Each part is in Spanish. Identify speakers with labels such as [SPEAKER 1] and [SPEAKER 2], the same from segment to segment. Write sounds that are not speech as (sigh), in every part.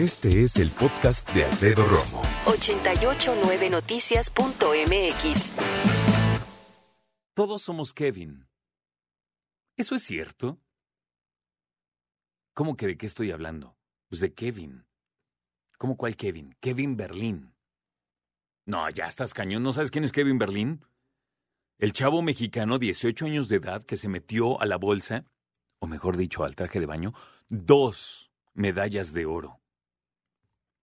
[SPEAKER 1] Este es el podcast de Alfredo Romo.
[SPEAKER 2] 889noticias.mx.
[SPEAKER 3] Todos somos Kevin. ¿Eso es cierto? ¿Cómo que de qué estoy hablando? Pues de Kevin. ¿Cómo cuál Kevin? Kevin Berlín. No, ya estás cañón. ¿No sabes quién es Kevin Berlín? El chavo mexicano, 18 años de edad, que se metió a la bolsa, o mejor dicho, al traje de baño, dos medallas de oro.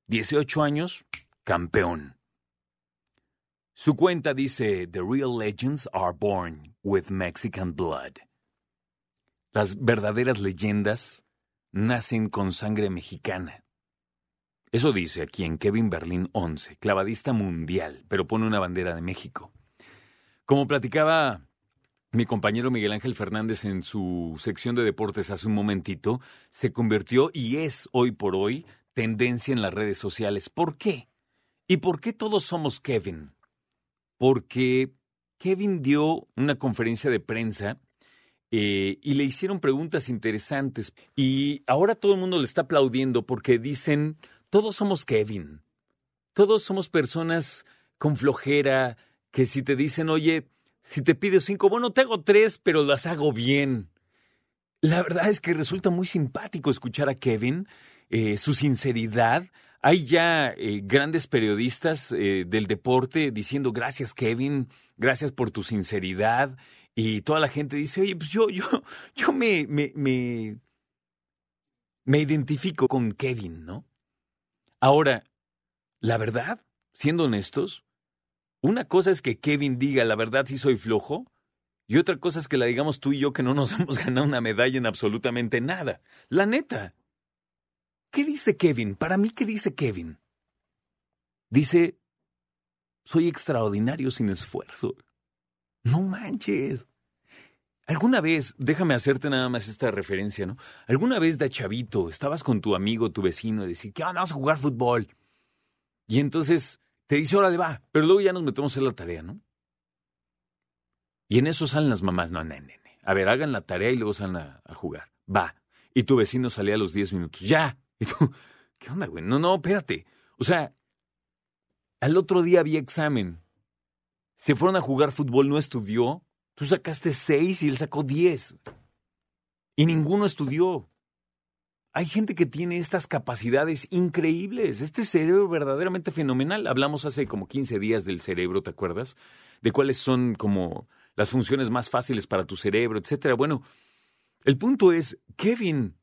[SPEAKER 3] 18 años, campeón. Su cuenta dice, The real legends are born with Mexican blood. Las verdaderas leyendas nacen con sangre mexicana. Eso dice aquí en Kevin Berlín 11, clavadista mundial, pero pone una bandera de México. Como platicaba mi compañero Miguel Ángel Fernández en su sección de deportes hace un momentito, se convirtió y es hoy por hoy tendencia en las redes sociales. ¿Por qué? ¿Y por qué todos somos Kevin? Porque Kevin dio una conferencia de prensa eh, y le hicieron preguntas interesantes. Y ahora todo el mundo le está aplaudiendo porque dicen, todos somos Kevin. Todos somos personas con flojera, que si te dicen, oye, si te pido cinco, bueno, te hago tres, pero las hago bien. La verdad es que resulta muy simpático escuchar a Kevin eh, su sinceridad. Hay ya eh, grandes periodistas eh, del deporte diciendo gracias Kevin, gracias por tu sinceridad. Y toda la gente dice, oye, pues yo, yo, (laughs) yo me, me, me, me identifico con Kevin, ¿no? Ahora, la verdad, siendo honestos, una cosa es que Kevin diga la verdad si soy flojo, y otra cosa es que la digamos tú y yo que no nos (laughs) hemos ganado una medalla en absolutamente nada. La neta. ¿Qué dice Kevin? Para mí, ¿qué dice Kevin? Dice, soy extraordinario sin esfuerzo. No manches. Alguna vez, déjame hacerte nada más esta referencia, ¿no? Alguna vez de chavito, estabas con tu amigo, tu vecino, y decís, ¿qué vamos a jugar fútbol? Y entonces te dice, órale, va, pero luego ya nos metemos en la tarea, ¿no? Y en eso salen las mamás, no, nene, A ver, hagan la tarea y luego salen a jugar. Va. Y tu vecino salía a los 10 minutos. Ya. Y tú, (laughs) ¿qué onda, güey? No, no, espérate. O sea, al otro día había examen. Se fueron a jugar fútbol, no estudió. Tú sacaste seis y él sacó diez. Y ninguno estudió. Hay gente que tiene estas capacidades increíbles. Este cerebro verdaderamente fenomenal. Hablamos hace como 15 días del cerebro, ¿te acuerdas? De cuáles son como las funciones más fáciles para tu cerebro, etcétera. Bueno, el punto es, Kevin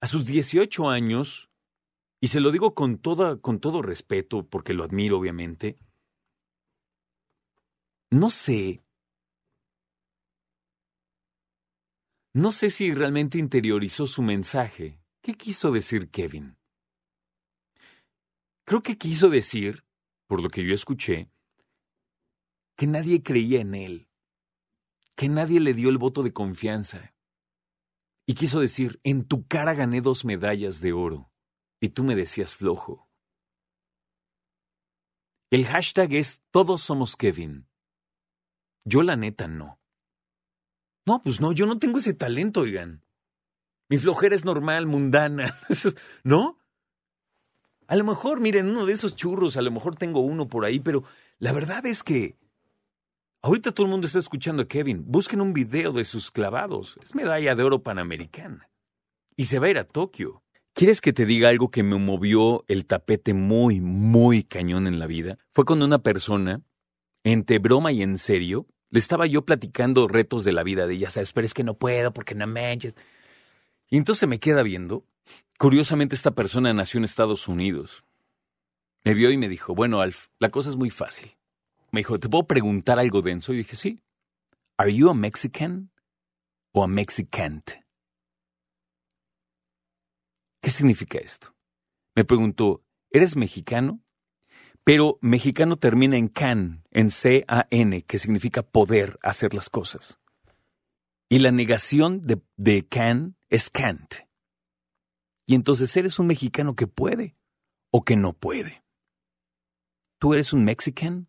[SPEAKER 3] a sus 18 años, y se lo digo con, toda, con todo respeto, porque lo admiro obviamente, no sé, no sé si realmente interiorizó su mensaje. ¿Qué quiso decir Kevin? Creo que quiso decir, por lo que yo escuché, que nadie creía en él, que nadie le dio el voto de confianza, y quiso decir, en tu cara gané dos medallas de oro y tú me decías flojo. El hashtag es Todos somos Kevin. Yo la neta no. No, pues no, yo no tengo ese talento, oigan. Mi flojera es normal, mundana. (laughs) ¿No? A lo mejor, miren, uno de esos churros, a lo mejor tengo uno por ahí, pero la verdad es que Ahorita todo el mundo está escuchando a Kevin. Busquen un video de sus clavados. Es medalla de oro panamericana. Y se va a ir a Tokio. ¿Quieres que te diga algo que me movió el tapete muy, muy cañón en la vida? Fue cuando una persona, entre broma y en serio, le estaba yo platicando retos de la vida de ella, sabes, pero es que no puedo porque no manches. Y entonces me queda viendo. Curiosamente, esta persona nació en Estados Unidos. Me vio y me dijo, bueno, Alf, la cosa es muy fácil. Me dijo, ¿te puedo preguntar algo denso? Y dije, sí. ¿Are you a Mexican o a Mexicant? ¿Qué significa esto? Me preguntó, ¿eres mexicano? Pero mexicano termina en can, en C-A-N, que significa poder hacer las cosas. Y la negación de, de can es can't. Y entonces eres un mexicano que puede o que no puede. ¿Tú eres un mexican